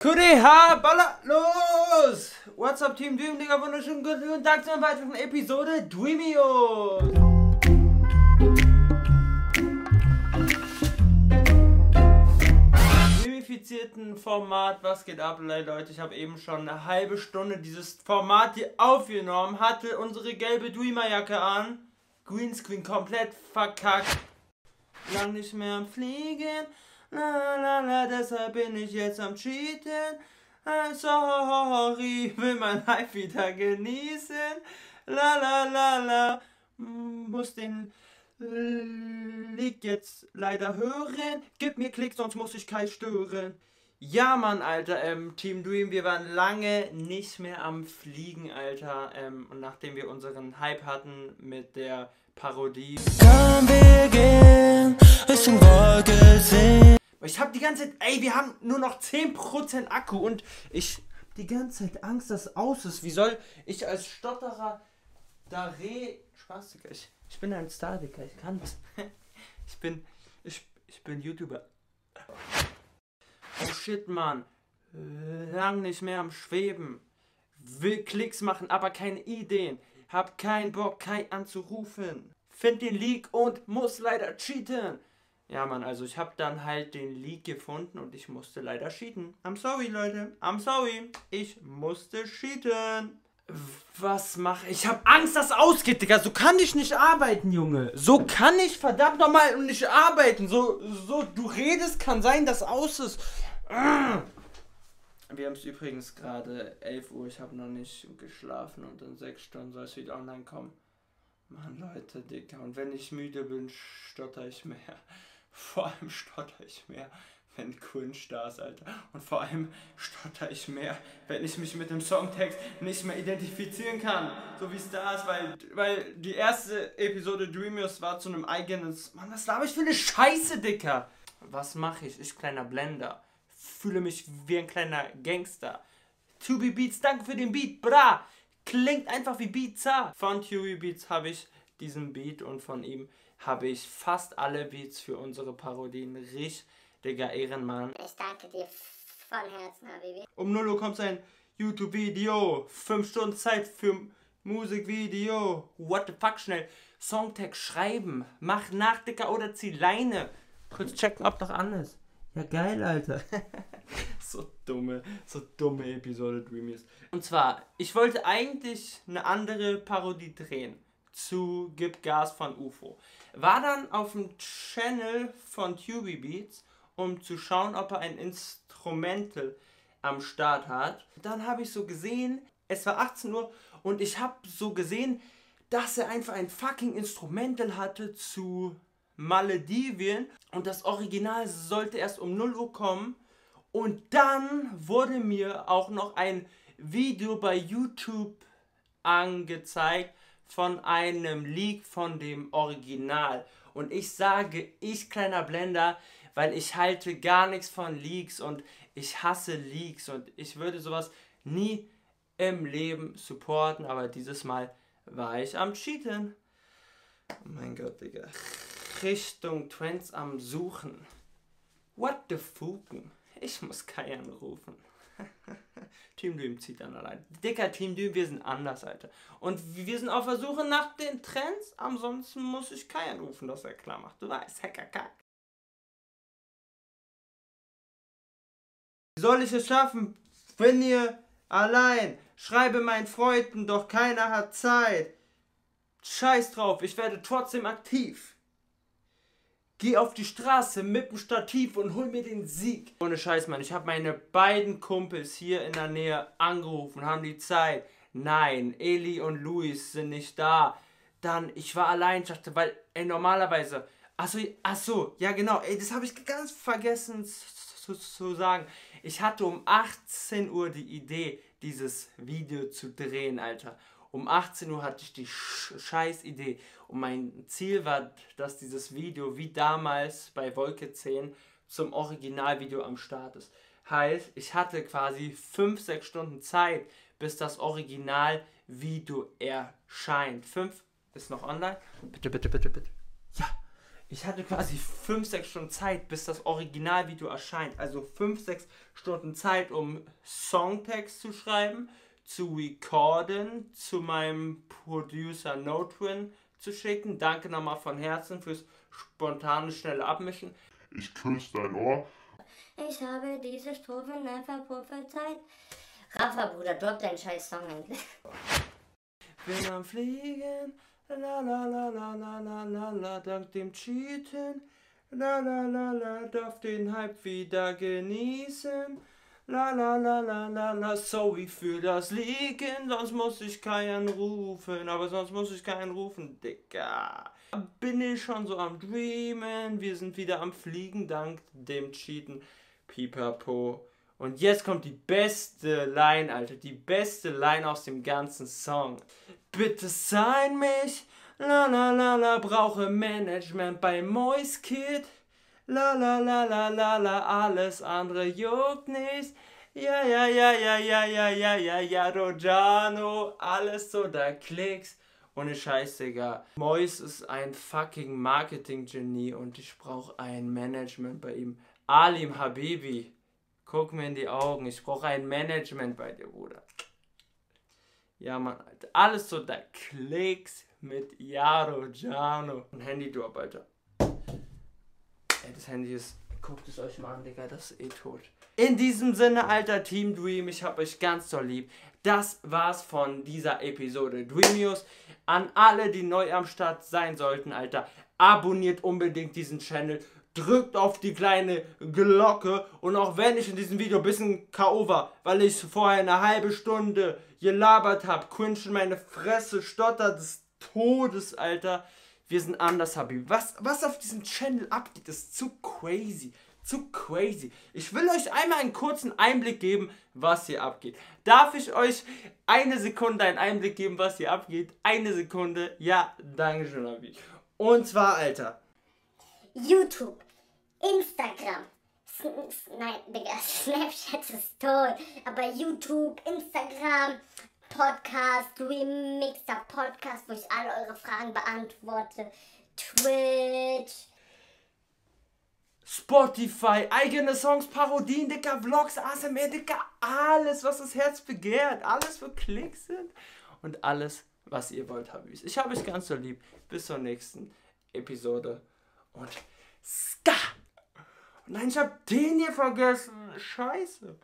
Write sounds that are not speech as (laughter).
QDH, baller los! What's up, Team Dream, Digga, wunderschönen guten Tag zu einer weiteren Episode Dreamios! Dreamifizierten Format, was geht ab, Leute? Ich habe eben schon eine halbe Stunde dieses Format hier aufgenommen, hatte unsere gelbe Dreamerjacke an, Greenscreen komplett verkackt, lang nicht mehr am Fliegen. La la la, deshalb bin ich jetzt am Cheaten. Sorry, will mein Life wieder genießen. La la la la, muss den Leak jetzt leider hören. Gib mir Klick, sonst muss ich kein stören. Ja, Mann, Alter, ähm, Team Dream, wir waren lange nicht mehr am Fliegen, Alter. Ähm, und nachdem wir unseren Hype hatten mit der Parodie. Komm, wir gehen Richtung Wolke sehen. Ich habe die ganze Zeit, ey, wir haben nur noch 10% Akku und ich die ganze Zeit Angst, dass es aus ist. Wie soll ich als Stotterer da re... Spaß, Digga. Ich, ich bin ein Star, Digga. Ich kann das. (laughs) Ich bin... Ich, ich bin YouTuber. Oh shit, Mann. Lang nicht mehr am Schweben. Will Klicks machen, aber keine Ideen. Hab keinen Bock, Kai anzurufen. Find den Leak und muss leider cheaten. Ja, Mann, also ich habe dann halt den Leak gefunden und ich musste leider cheaten. I'm sorry, Leute. I'm sorry. Ich musste cheaten. Was mache ich? Ich habe Angst, dass ausgeht, Digga. So kann ich nicht arbeiten, Junge. So kann ich verdammt nochmal nicht arbeiten. So, so, du redest, kann sein, dass aus ist. (clears throat) Wir haben es übrigens gerade 11 Uhr. Ich habe noch nicht geschlafen und in 6 Stunden soll es wieder online kommen. Mann, Leute, Digga. Und wenn ich müde bin, stotter ich mehr. Vor allem stotter ich mehr, wenn Cringe da ist, Alter. Und vor allem stotter ich mehr, wenn ich mich mit dem Songtext nicht mehr identifizieren kann. So wie es da ist, weil, weil die erste Episode Dreamios war zu einem eigenen... Mann, was habe ich für eine Scheiße, Dicker? Was mache ich? Ich kleiner Blender. Fühle mich wie ein kleiner Gangster. Tubi Beats, danke für den Beat, bra! Klingt einfach wie Beatsa. Von Tubi Beats habe ich diesen Beat und von ihm habe ich fast alle Beats für unsere Parodien. Richtiger Ehrenmann. Ich danke dir von Herzen, Habibi. Um 0 Uhr kommt sein YouTube-Video. 5 Stunden Zeit für Musikvideo. What the fuck, schnell. Songtext schreiben. Mach nach, Dicker, oder zieh Leine. Kurz checken, ob noch an ist. Ja, geil, Alter. (laughs) so dumme, so dumme Episode Dreamies. Und zwar, ich wollte eigentlich eine andere Parodie drehen zu Gib Gas von UFO. War dann auf dem Channel von Tubi Beats, um zu schauen, ob er ein Instrumental am Start hat. Dann habe ich so gesehen, es war 18 Uhr und ich habe so gesehen, dass er einfach ein fucking Instrumental hatte zu Maledivien und das Original sollte erst um 0 Uhr kommen und dann wurde mir auch noch ein Video bei YouTube angezeigt von einem Leak von dem Original. Und ich sage, ich kleiner Blender, weil ich halte gar nichts von Leaks und ich hasse Leaks und ich würde sowas nie im Leben supporten, aber dieses Mal war ich am Cheaten. Oh mein Gott, Digga. Richtung Trends am Suchen. What the fucken? Ich muss Kai anrufen. Team Doom zieht dann allein. Dicker Team Doom, wir sind anders, Alter. Und wir sind auf der Suche nach den Trends. Ansonsten muss ich Kai anrufen, dass er klar macht. Du weißt, Hacker. Wie soll ich es schaffen? Bin ihr allein. Schreibe meinen Freunden, doch keiner hat Zeit. Scheiß drauf, ich werde trotzdem aktiv. Geh auf die Straße mit dem Stativ und hol mir den Sieg. Ohne Scheiß, Mann. Ich habe meine beiden Kumpels hier in der Nähe angerufen, haben die Zeit. Nein, Eli und Luis sind nicht da. Dann, ich war allein, ich dachte, weil, ey, normalerweise. Achso, achso, ja genau, ey, das habe ich ganz vergessen zu, zu sagen. Ich hatte um 18 Uhr die Idee, dieses Video zu drehen, Alter. Um 18 Uhr hatte ich die scheiß Idee. Und mein Ziel war, dass dieses Video wie damals bei Wolke 10 zum Originalvideo am Start ist. Heißt, ich hatte quasi 5-6 Stunden Zeit, bis das Originalvideo erscheint. 5 ist noch online. Bitte, bitte, bitte, bitte. Ja, Ich hatte quasi 5, 6 Stunden Zeit, bis das Originalvideo erscheint. Also 5, 6 Stunden Zeit, um Songtext zu schreiben, zu recorden, zu meinem Producer NoTwin zu schicken. Danke nochmal von Herzen fürs spontane, schnelle Abmischen. Ich küsse dein Ohr. Ich habe diese Strophe einfach prophezeit. Rafa, Bruder, drop deinen scheiß Song endlich. Bin am Fliegen, la la la la la la la la, dank dem Cheaten, la la la la, darf den Hype wieder genießen. La la la la la la, sorry für das Liegen, sonst muss ich keinen rufen, aber sonst muss ich keinen rufen, Digga. Bin ich schon so am Dreamen, wir sind wieder am Fliegen, dank dem Cheaten, pipapo. Und jetzt kommt die beste Line, Alter, die beste Line aus dem ganzen Song. Bitte sein mich, la la la la, brauche Management bei Moist Kid. La la la la la la, alles andere juckt nicht. Ja, ja, ja, ja, ja, ja, ja, ja, ja, Rojano, alles so, da klicks. Ohne Scheiß, Digga. Mois ist ein fucking Marketing-Genie und ich brauche ein Management bei ihm. Alim Habibi, guck mir in die Augen. Ich brauche ein Management bei dir, Bruder. Ja, Mann, Alter. Alles so, da klicks mit Yaro Jano. Ein Handy-Drop, Alter. Das Handy ist. Guckt es euch mal an, Digga, das ist eh tot. In diesem Sinne, alter Team Dream, ich hab euch ganz doll lieb. Das war's von dieser Episode Dreamios. An alle, die neu am Start sein sollten, Alter, abonniert unbedingt diesen Channel. Drückt auf die kleine Glocke. Und auch wenn ich in diesem Video ein bisschen K.O. war, weil ich vorher eine halbe Stunde gelabert habe, in meine Fresse, stottert des Todes, Alter. Wir sind anders, Habib. Was, was auf diesem Channel abgeht, ist zu crazy. Zu crazy. Ich will euch einmal einen kurzen Einblick geben, was hier abgeht. Darf ich euch eine Sekunde einen Einblick geben, was hier abgeht? Eine Sekunde. Ja, danke schön, Habib. Und zwar, Alter. YouTube, Instagram. Nein, Digga, (laughs) Snapchat ist tot. Aber YouTube, Instagram, Podcast, Remixer Podcast, wo ich alle eure Fragen beantworte. Twitch. Spotify, eigene Songs, Parodien, Dicker, Vlogs, ASMR, Dicker, alles, was das Herz begehrt, alles für Klicks sind und alles, was ihr wollt, Habis. Ich habe euch ganz so lieb. Bis zur nächsten Episode und Ska! Nein, ich habe den hier vergessen. Scheiße.